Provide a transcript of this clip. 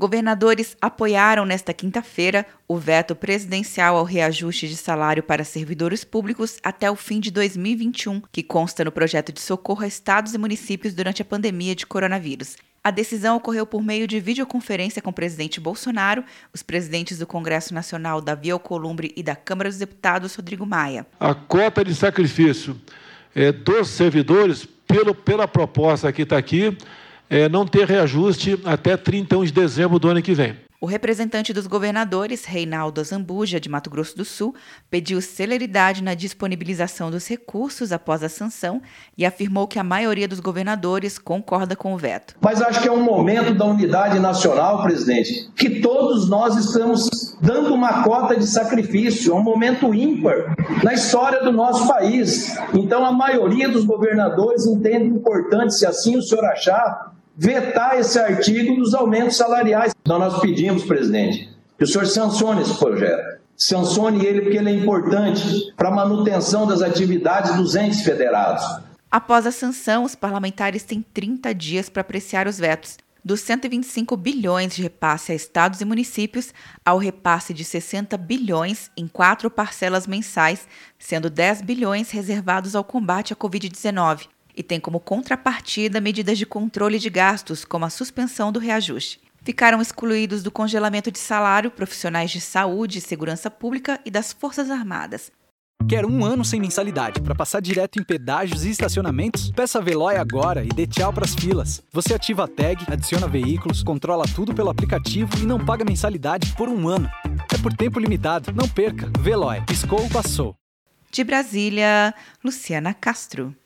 Governadores apoiaram nesta quinta-feira o veto presidencial ao reajuste de salário para servidores públicos até o fim de 2021, que consta no projeto de socorro a estados e municípios durante a pandemia de coronavírus. A decisão ocorreu por meio de videoconferência com o presidente Bolsonaro, os presidentes do Congresso Nacional Davi Alcolumbre e da Câmara dos Deputados Rodrigo Maia. A cota de sacrifício é, dos servidores, pelo, pela proposta que está aqui, é, não ter reajuste até 31 de dezembro do ano que vem. O representante dos governadores, Reinaldo Zambuja, de Mato Grosso do Sul, pediu celeridade na disponibilização dos recursos após a sanção e afirmou que a maioria dos governadores concorda com o veto. Mas acho que é um momento da unidade nacional, presidente, que todos nós estamos dando uma cota de sacrifício, é um momento ímpar na história do nosso país. Então, a maioria dos governadores entende importante, se assim o senhor achar, vetar esse artigo dos aumentos salariais. Então nós pedimos, presidente, que o senhor sancione esse projeto. Sancione ele porque ele é importante para a manutenção das atividades dos entes federados. Após a sanção, os parlamentares têm 30 dias para apreciar os vetos. Dos 125 bilhões de repasse a estados e municípios ao repasse de 60 bilhões em quatro parcelas mensais, sendo 10 bilhões reservados ao combate à Covid-19 e tem como contrapartida medidas de controle de gastos, como a suspensão do reajuste. Ficaram excluídos do congelamento de salário profissionais de saúde segurança pública e das Forças Armadas. Quer um ano sem mensalidade para passar direto em pedágios e estacionamentos? Peça a Veloy agora e dê tchau para as filas. Você ativa a tag, adiciona veículos, controla tudo pelo aplicativo e não paga mensalidade por um ano. É por tempo limitado. Não perca. Veloy. Piscou, passou. De Brasília, Luciana Castro.